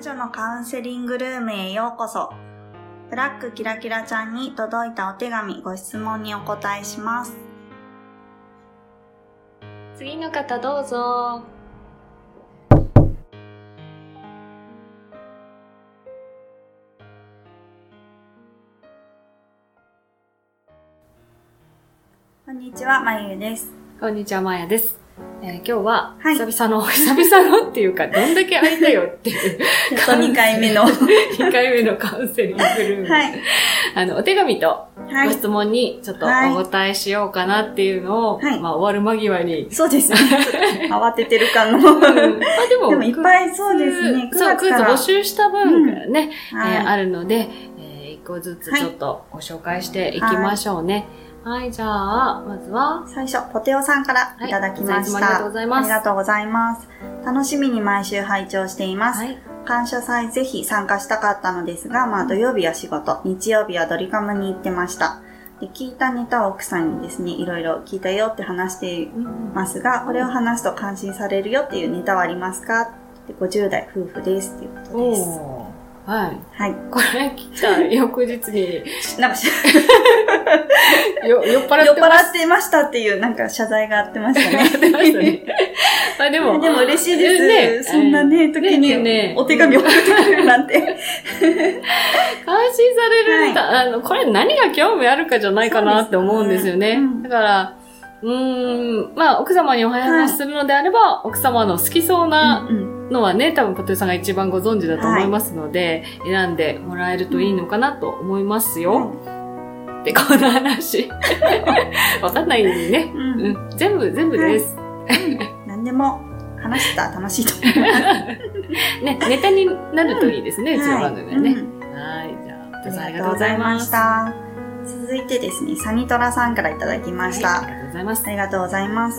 魔女のカウンセリングルームへようこそ。ブラックキラキラちゃんに届いたお手紙、ご質問にお答えします。次の方どうぞ。こんにちは、まゆゆです。こんにちは、まやです。えー今日は、はい久々の、久々のっていうか、どんだけ空いたよっていう、と2回目の。は2回目のカウンセリングルーム。い。あの、お手紙とはい。ご質問にちょっとはいお答えしようかなっていうのを、はいまあ終わる間際に。そうですね。慌ててる感の。うんまあでも、でもいっぱいそうですね。9そう、クイズ。募集した分がね、はいえーあるので、えー一個ずつちょっとご紹介していきましょうね。はい、じゃあ、まずは、最初、ポテオさんからいただきました。はいありがとうございますありがとうございます。楽しみに毎週拝聴しています。はい。感謝祭ぜひ参加したかったのですが、まあ土曜日は仕事、日曜日はドリカムに行ってました。で聞いたネタを奥さんにですね、いろいろ聞いたよって話していますが、これを話すと感心されるよっていうネタはありますか？で ?50 代夫婦ですっていうことです。はい。はい。これ来た翌日に、なんかし、よ酔っ払酔っってま払ってましたっていうなんか謝罪があってましたね。してましたね。まあでも、でも嬉しいです。そんなね、時にねお手紙送ってくれるなんて。感心される、あの、これ何が興味あるかじゃないかなって思うんですよね。だから、うーん、まあ、奥様にお話しするのであれば、奥様の好きそうなうんのはね、多分、ポテさんが一番ご存知だと思いますので、選んでもらえるといいのかなと思いますよ。で、この話。わかんないね。うんうん、全部、全部です。何でも話したら楽しいと思います。ね、ネタになるといいですね、うちの番組はね。うんはい、じゃあ、ポテさんあありがとうございました。続いてですね、サニトラさんからいただきました。はいありがとうございますあ。りがとうございま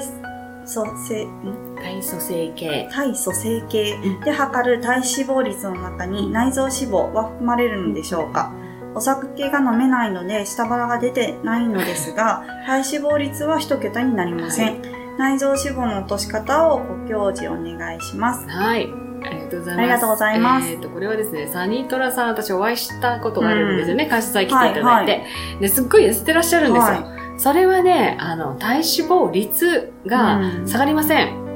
す。体組成、ん体組成計。体組成計うんで測る体脂肪率の中に内臓脂肪は含まれるのでしょうかお酒が飲めないので下腹が出てないのですが、体脂肪率は一桁になりません。は内臓脂肪の落とし方をご教示お願いします。はい。ありがとうございます。ありがとうございますえっ、と、これはですね、サニートラさん、私お会いしたことがあるんですよね。監視祭来ていただいて、はいですっごい痩せてらっしゃるんですよ。はそれはね、あの、体脂肪率がうん下がりません。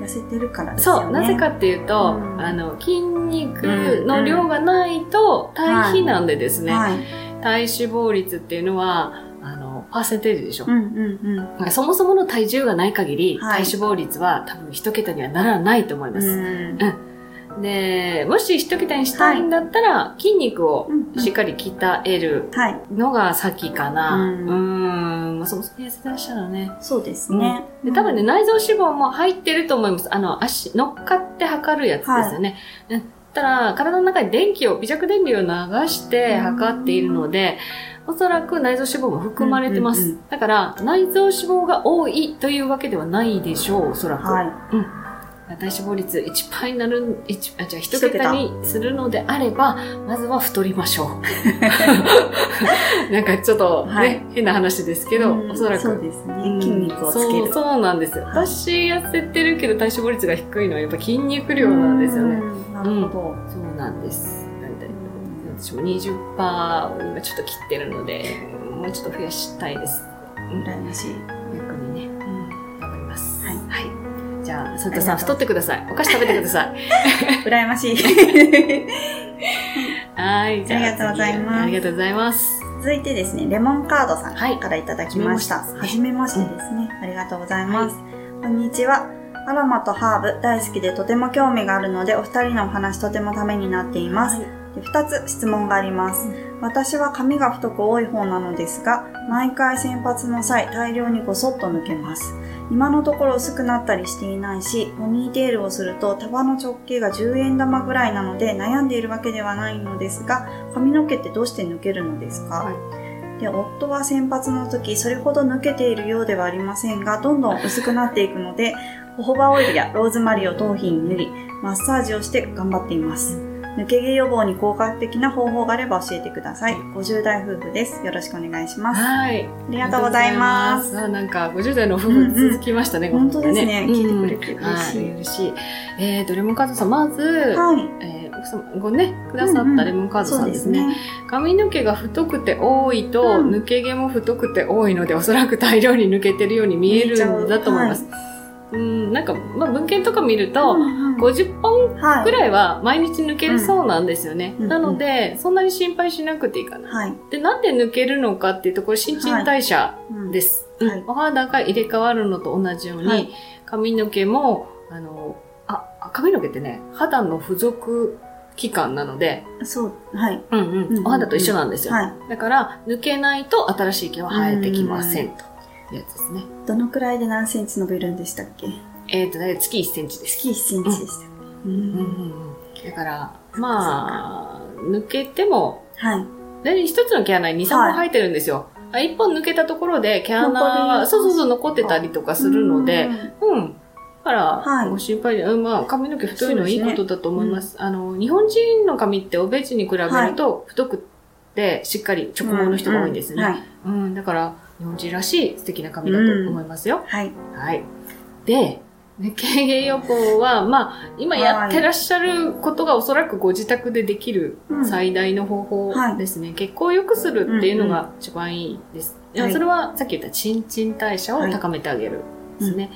痩せてるからですよね。そう、なぜかっていうと、うんあの、筋肉の量がないと対比なんでですね、はい。体脂肪率っていうのは、あの、パーセンテージでしょ。うんうんうん。そもそもの体重がない限り、はい体脂肪率は多分一桁にはならないと思います。うんで、もし一桁にしたいんだったら、筋肉をしっかり鍛えるはい。のが先かな。ううんーん。まあ、そもそも痩せてらっしゃるのね。そうですね。で多分ね、内臓脂肪も入ってると思います。あの、足、乗っかって測るやつですよね。うんたら、体の中に電気を、微弱電流を流して測っているので、おそらく内臓脂肪も含まれてます。うんうんうだから、内臓脂肪が多いというわけではないでしょう、おそらく。はい。体脂肪率1%になる、一あ、じゃあ1桁にするのであれば、まずは太りましょう。なんかちょっとね、はい変な話ですけど、うんおそらく。そうですね。うん筋肉をつける。そうそうなんですよ。はい私痩せてるけど体脂肪率が低いのはやっぱ筋肉量なんですよね。うん。なるほど。そうなんです。なんで私も20%を今ちょっと切ってるので、もうちょっと増やしたいです。うん羨ましい。じゃあ、サンタさん太ってください。お菓子食べてください。羨ましい。はい。じゃあありがとうございます次ありがとうございます。続いてですね、レモンカードさはいんからいただきました。ははじめましてですね。ありがとうございます。こんにちは。アロマとハーブ大好きでとても興味があるので、お二人のお話とてもためになっています。で二つ質問があります。私は髪が太く多い方なのですが、毎回洗髪の際大量にごそっと抜けます。今のところ薄くなったりしていないし、ポニーテールをすると束の直径が10円玉ぐらいなので悩んでいるわけではないのですが、髪の毛ってどうして抜けるのですか、はいで、夫は洗髪の時、それほど抜けているようではありませんが、どんどん薄くなっていくので、ホホバオイルやローズマリーを頭皮に塗り、マッサージをして頑張っています。抜け毛予防に効果的な方法があれば教えてください。50代夫婦です。よろしくお願いします。はい。ありがとうございます。あなんか、50代の夫婦続きましたね、うんうん本当ですねうん聞いてくれて嬉しいはい、嬉しい。えーと、レモンカードさん、まず、はい。えー奥様ごね、くださったレモンカードさんですね。髪の毛が太くて多いと、うん抜け毛も太くて多いので、おそらく大量に抜けてるように見えるんだと思います。うん、なんか、まあ、文献とか見ると、50本はい。くらいは毎日抜けるそうなんですよね。うんなので、そんなに心配しなくていいかな。はい。で、なんで抜けるのかっていうと、これ新陳代謝うんです。はいうんお肌が入れ替わるのと同じように、はい髪の毛も、あの、あ、髪の毛ってね、肌の付属器官なので、そう、はい。うんうんうんお肌と一緒なんですよ。はい。だから、抜けないと新しい毛は生えてきませんというやつですね。どのくらいで何センチ伸びるんでしたっけ？えっ、とね、月1センチです。月1センチでしたうんうんうんうんだから、まあ、抜けても、はい。で、一つの毛穴に2、3本生えてるんですよ。あ一本抜けたところで毛穴残は、りそうそうそう、残ってたりとかするので、うん。だから、はいご心配で、うん、まあ、髪の毛太いのはいいことだと思います。あの、日本人の髪って欧米人に比べると太くて、しっかり直毛の人が多いんですよね。はい。うん、だから、日本人らしい素敵な髪だと思いますよ。はい。はい。で、抜け毛予防は、まあ、今やってらっしゃることがおそらくご自宅でできるうん最大の方法ですね。血行を良くするっていうのが一番いいです。いやはいそれはさっき言った新陳代謝を高めてあげるですね。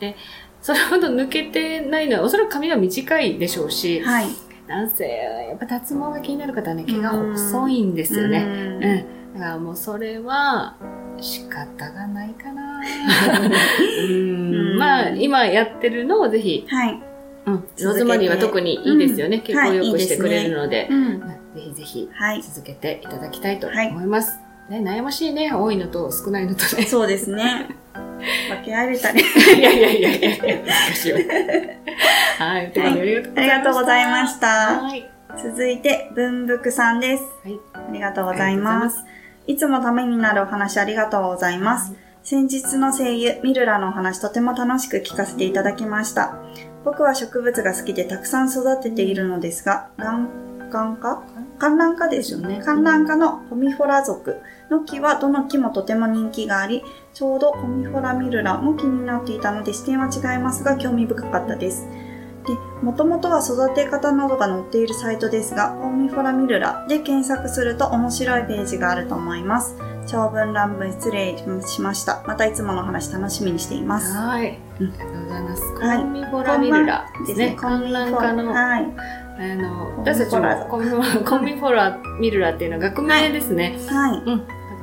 で、それほど抜けてないのは、おそらく髪が短いでしょうし、はい。男性、やっぱ脱毛が気になる方はね、毛が細いんですよね。うんうん。だからもうそれは仕方がないかな。まあ、今やってるのをぜひ、はい。うん、ローズマリーは特にいいですよね。うん血行を良くしてくれるので、うん。うんぜひぜひはい。続けていただきたいとはい思います。ね、悩ましいね。多いのと少ないのとね。そうですね。分け合えれたね。いやいやいやいやいや、難しいわ。はい、お手紙ありがとうございました。ありがとうございましたはい。続いて、文福さんです。はい。ありがとうございます。いつもためになるお話ありがとうございます。先日の声優、ミルラのお話とても楽しく聞かせていただきました。僕は植物が好きでたくさん育てているのですが、卵管科観覧科ですよね。観覧科のコミフォラ属の木はどの木もとても人気があり、ちょうどコミフォラミルラも気になっていたので視点は違いますが興味深かったです。で、もともとは育て方などが載っているサイトですが、コミフォラミルラで検索すると面白いページがあると思います。長文乱文失礼しました。またいつもの話楽しみにしています。はい。あうんりがとうございます。はいコンミフォラミルラですね。観覧科の、はい。あの、私たちもコンミフォラ コンミフォラミルラっていうのは学名ですね。はい。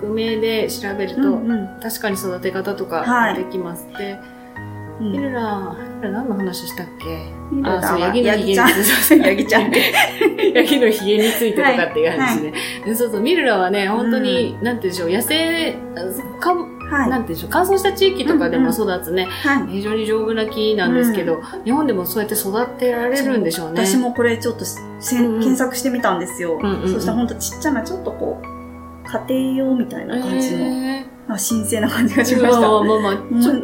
学名で調べると、うんうん確かに育て方とかはいできます。で、うんミルラ、ミルラ何の話したっけ？あ、そう、はヤギのヤギちゃん。ヒゲにそうそうヤギちゃん。ヤギのヒゲについてとかっていう話ね。でそうそう、ミルラはね、本当に、なんて言うんでしょう、野生、かはい。なんて言うんでしょう、乾燥した地域とかでも育つね、はい。非常に丈夫な木なんですけど、日本でもそうやって育てられるんでしょうね。私もこれちょっとせんうんうん。検索してみたんですよ。うんうんうん。そしたらほんとちっちゃな、ちょっとこう、家庭用みたいな感じの、へあ神聖な感じがしーました。まあまあまあ、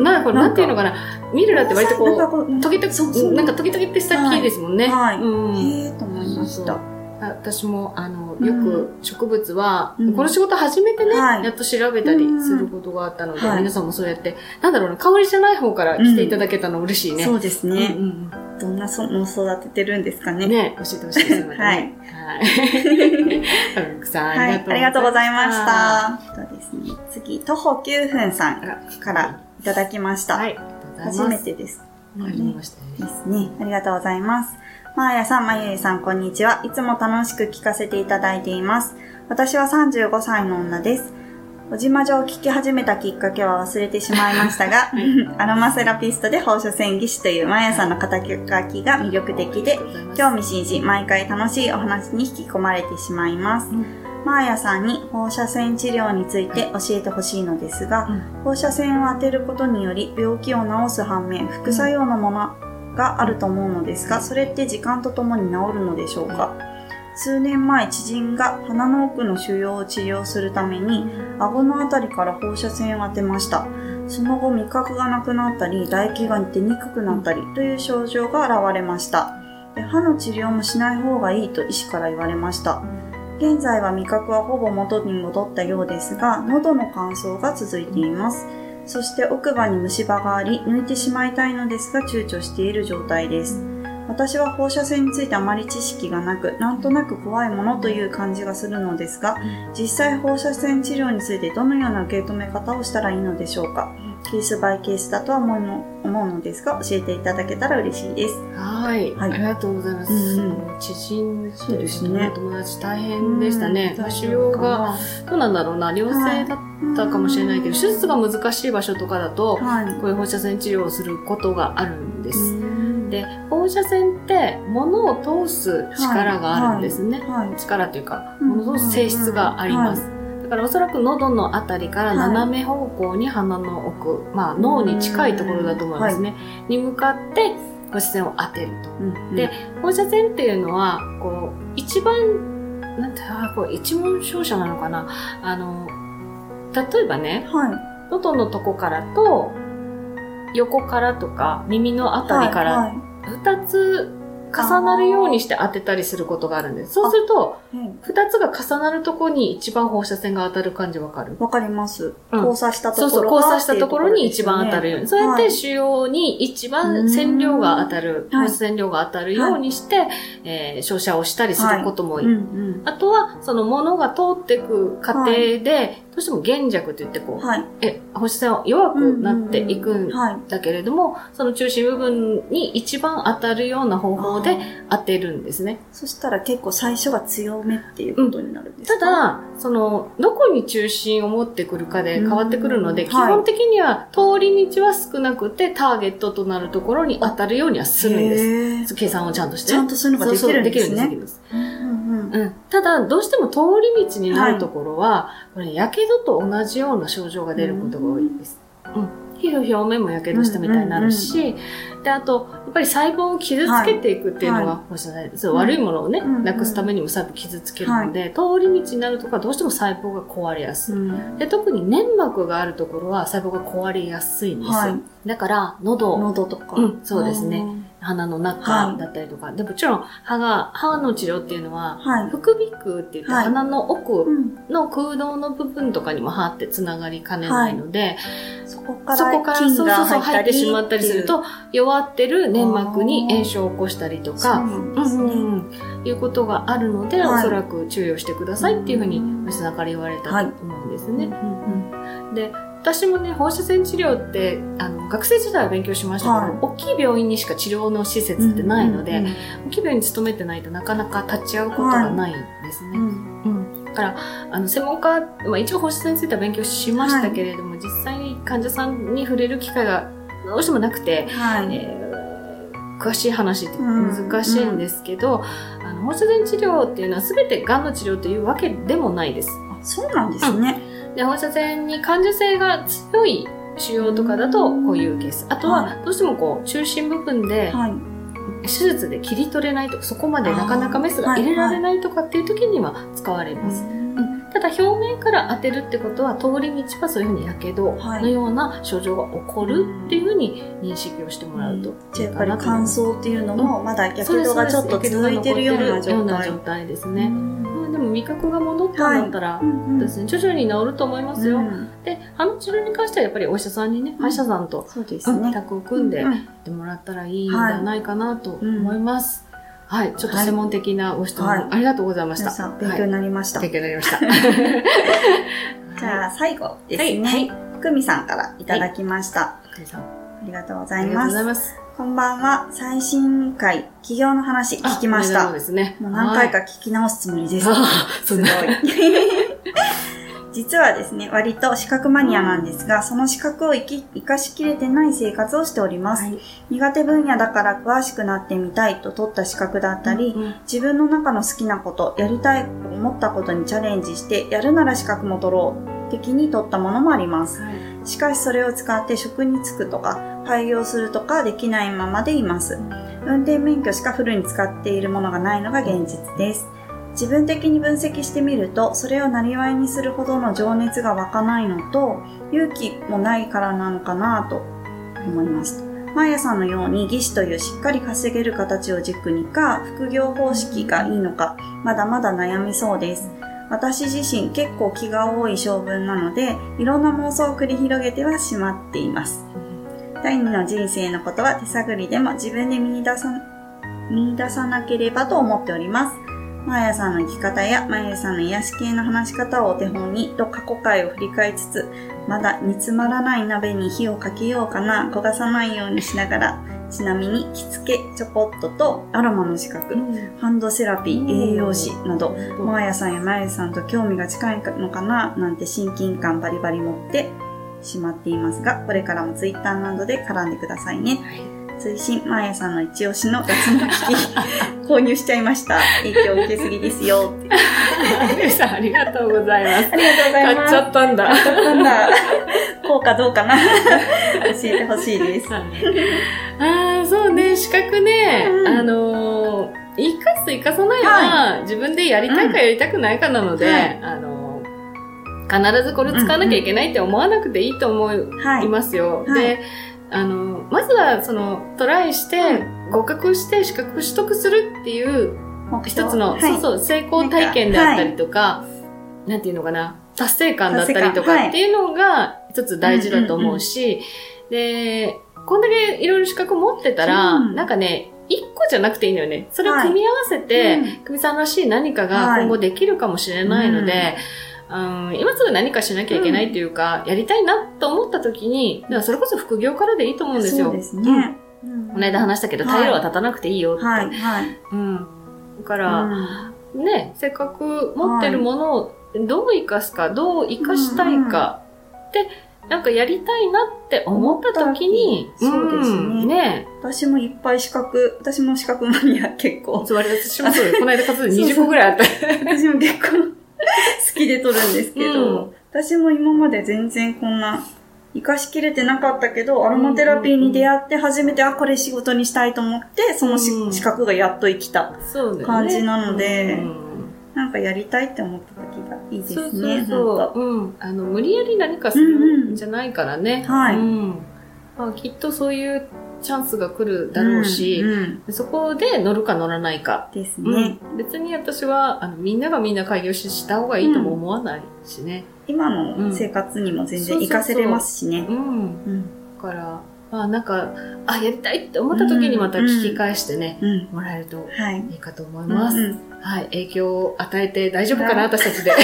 なん。かこれ、なんていうのかな、ミルラって割とこうなんかトゲトゲってした木ですもんね。はい。うん。へえと思いました。あ私も、あの、うんよく植物は、うんこの仕事始めてね、はいやっと調べたりすることがあったので、はい皆さんもそうやって、なんだろうな、香りじゃない方から来ていただけたの嬉しいね。そうですうんね。うんどんなその育ててるんですかね。うんね、教えてほしいです、ね。はい。たぶくさん、はい、ありがとうございましはた。えっとですね、次、徒歩9分さんからいただきました。い、ありがとうござい。初めてです。うん。初めましてで。すね。ありがとうございます。まーやさん、まゆゆさん、こんにちは。いつも楽しく聞かせていただいています。私は35歳の女です。おじまじょを聞き始めたきっかけは忘れてしまいましたが、アロマセラピストで放射線技師というまーやさんの肩書きが魅力的で、興味津々、毎回楽しいお話に引き込まれてしまいます。うんマーヤさんに放射線治療について教えてほしいのですが、うん放射線を当てることにより病気を治す反面、副作用のものがあると思うのですが、それって時間とともに治るのでしょうか？数年前、知人が鼻の奥の腫瘍を治療するために、顎のあたりから放射線を当てました。その後、味覚がなくなったり、唾液が出にくくなったりという症状が現れました。で歯の治療もしない方がいいと医師から言われました。現在は味覚はほぼ元に戻ったようですが、喉の乾燥が続いています。そして奥歯に虫歯があり、抜いてしまいたいのですが躊躇している状態です。私は放射線についてあまり知識がなく、なんとなく怖いものという感じがするのですが、実際放射線治療についてどのような受け止め方をしたらいいのでしょうか。ケースバイケースだとは思うの思うのですが、教えていただけたら嬉しいです。はい、はいありがとうございます。うんうん知人ですねお友達大変でしたね。うんが、どうなんだろうな、良性だったかもしれないけど、手術が難しい場所とかだと、はい。こういう放射線治療をすることがあるんです。で、で、放射線って物を通す力があるんですね。はい。力というか、うん物を通す性質があります。だからおそらく喉のあたりから斜め方向に鼻の奥、まあ脳に近いところだと思いますね。に向かって放射線を当てると。うんで、放射線っていうのは、こう、一番、なんて、あこう一問照射なのかなあの、例えばね、はい。喉のとこからと、横からとか、耳のあたりから、はい。二つ重なるようにして当てたりすることがあるんです。そうすると、はい二つが重なるところに一番放射線が当たる感じわかる？わかります。うん交差したところそうそう、交差したところに一番当たるように。そうやってはい腫瘍に一番線量が当たる、うんはい放射線量が当たるようにして、えー照射をしたりすることもいい。うんうん。あとは、その物が通っていく過程で、どうしても現弱って言ってこう、はい。え、放射線は弱くなっていくんはい。だけれども、その中心部分に一番当たるような方法で当てるんですね。そしたら結構最初が強めっていうことになるんですか、ただ、その、どこに中心を持ってくるかで変わってくるので、うん基本的には通り道は少なくて、ターゲットとなるところに当たるようにはするんです。計算をちゃんとして。ちゃんとそういうのができるんですね。できるんです。うん。ただ、どうしても通り道になるところは、これ、やけどと同じような症状が出ることが多いです。うん。皮膚表面もやけどしたみたいになるし、で、あと、ぱり細胞を傷つけていくっていうのが、は放射線そう悪いものをね、うんなくすためにも細胞傷つけるので、通り道になるところはどうしても細胞が壊れやすい。うん。で特に粘膜があるところは細胞が壊れやすいんですよ。はい。だから、喉、喉とか。うんそうですね。鼻の中だったりとか、でもちろん歯が、歯の治療っていうのは、はい。副鼻腔って言って、はい。鼻の奥うん。の空洞の部分とかにも歯ってつながりかねないので、そこからそこからそうそうそう入ってしまったりすると、弱ってる粘膜に炎症を起こしたりとか、いうことがあるので、はい。おそらく注意をしてくださいっていうふうにうん、吉田から言われたとはい思うんですね。うんうん。で、私もね、放射線治療って、あの、学生時代は勉強しましたけど、はい。大きい病院にしか治療の施設ってないので、うん大きい病院に勤めてないとなかなか立ち会うことがないんですね。うんうん。だから、あの、専門家、まあ一応放射線については勉強しましたけれども、実際に患者さんに触れる機会がどうしてもなくて、はい。えー詳しい話って難しいんですけど、あの放射線治療っていうのは全てがんの治療というわけでもないです。あそうなんですね。で放射線に感受性が強い腫瘍とかだとこういうケース。あとははどうしてもこう中心部分ではい。手術で切り取れないとかそこまでなかなかメスが入れられないとかっていう時には使われます。うんただ表面から当てるってことは通り道はそういうふうにやけどのような症状が起こるっていうふうに認識をしてもらうとじゃあやっぱり乾。燥っていうのも、まだやけどがちょっと続いてるような状態な状。態ですね。うんまあでも味覚が戻ったんだったら、うんですね、徐々に治ると思いますよ。うんで、歯の治療に関してはやっぱりお医者さんにね、歯医者さんと、そうですうん、ね。タッグを組んでうんやってもらったらいいんじゃないかなと思います。はい、ちょっとはい専門的なご質問、はいありがとうございました。皆さん、勉強になりました。はい、勉強になりました。じゃあ、最後ですはい、はねい。。ふみさんからいただきました。皆さんありがとうござあいます。りがとうございます。こんばんは。最新回、企業の話聞きましたあこれで。ですね。もう何回かはい聞き直すつもりです。すごい。実はですね、割と資格マニアなんですが、その資格を生き生かしきれてない生活をしております。はい苦手分野だから詳しくなってみたいと取った資格だったり、うん自分の中の好きなこと、やりたいと思ったことにチャレンジして、やるなら資格も取ろう、的に取ったものもあります。しかしそれを使って職に就くとか、廃業するとかできないままでいます。運転免許しかフルに使っているものがないのが現実です。自分的に分析してみると、それをなりわいにするほどの情熱が湧かないのと、勇気もないからなのかなと思います。マーヤさんのように技師というしっかり稼げる形を軸にか、副業方式がいいのか、まだまだ悩みそうです。私自身結構気が多い性分なので、いろんな妄想を繰り広げてはしまっています。第二の人生のことは手探りでも自分で見出さ、見出さなければと思っております。マーヤさんの生き方やマーヤさんの癒し系の話し方をお手本にと過去回を振り返りつつ、まだ煮詰まらない鍋に火をかけようかな、焦がさないようにしながら、ちなみに着付け、チョコットとアロマの資格、ハンドセラピー、栄養士など、マーヤさんやマーヤさんと興味が近いのかななんて親近感バリバリ持ってしまっていますが、これからもツイッターなどで絡んでくださいね。追伸、マーヤさんの一押しの脱毛機器、購入しちゃいました。影響受けすぎですよ。ゆうさん、ありがとうございます。ありがとうございます。買っちゃったんだ。なんだ。こうかどうかな。教えてほしいです。ああ、そうね、資格ね、うんあのー、生かす生かさないは、自分でやりたいかやりたくないかなので、はいあのー必ずこれ使わなきゃいけないって思わなくていいと思はいい。ますよ。はいで、あのー、まずは、その、トライして、合格して資格取得するっていう、一つの、はい。そうそう、成功体験であったりとか、なんていうのかな、達成感だったりとかっていうのが一つ大事だと思うし、で、こんだけいろいろ資格持ってたら、うん。なんかね、一個じゃなくていいのよね。それを組み合わせて、うん。久美さんらしい何かが今後できるかもしれないので、うん今すぐ何かしなきゃいけないっていうか、やりたいなと思った時に、だからそれこそ副業からでいいと思うんですよ。そうですね。うんこの間話したけど、はいタイヤは立たなくていいよって。はい、はい。うん。だから、うんね、せっかく持ってるものをどう活かすか、どう活かしたいかって、なんかやりたいなって思った時に、そうですねんね。私もいっぱい資格、私も資格マニア結構。そう、私もそうよこの間数20個ぐらいあった。私も結構 好きで取るんですけど、うん私も今まで全然こんな、活かしきれてなかったけど、アロマテラピーに出会って初めて、あ、これ仕事にしたいと思って、そのしうん資格がやっと生きた。感じなのでうんなんかやりたいって思った時がいいですそうそうね、そう。うん。あの、無理やり何かするんじゃないからね。はいうん。まあ、きっとそういうチャンスが来るだろうし、うんうんそこで乗るか乗らないか。ですうんね。別に私はあのみんながみんな開業しした方がいいとも思わないしね。今の生活にも全然活かせれますしねう。ん。うん。だから、まあなんか、あ、やりたいって思った時にまた聞き返してね、うん。もらえるとはい。いいかと思います。うんうんはい。影響を与えて大丈夫かな、はい私たちで。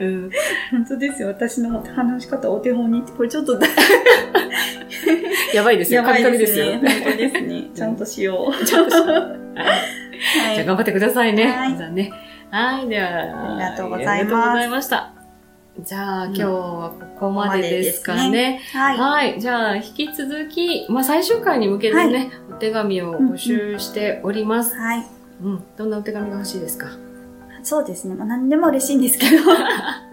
うん、本当ですよ。私の話し方お手本にこれちょっと やばいですよ。やばい神々ですよ。ですね。本当ですね。ちゃんとしよう。ちゃんとしはじゃあ頑張ってくださいね。はいね。はい。では、ありがとうございますありがとうございました。じゃあ、今日はここまでですかね。はい。はい。じゃあ、引き続き、まあ、最終回に向けてね、お手紙を募集しております。はい。うん。どんなお手紙が欲しいですか？そうですね。まあ、何でも嬉しいんですけど。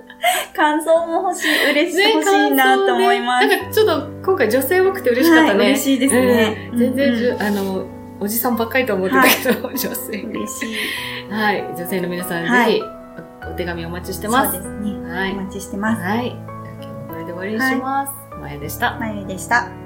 感想も欲しい、嬉しい、欲しいなと思います。ねなんかちょっと今回女性多くて嬉しかったね。はい嬉しいですねうん全然うんあの、おじさんばっかりと思ってたけど、女性。嬉しい。はい。女性の皆さん、はいぜひお、お手紙お待ちしてます。そうですね。はいお待ちしてます。はい。今日もこれで終わりにします。まやでした。まゆでした。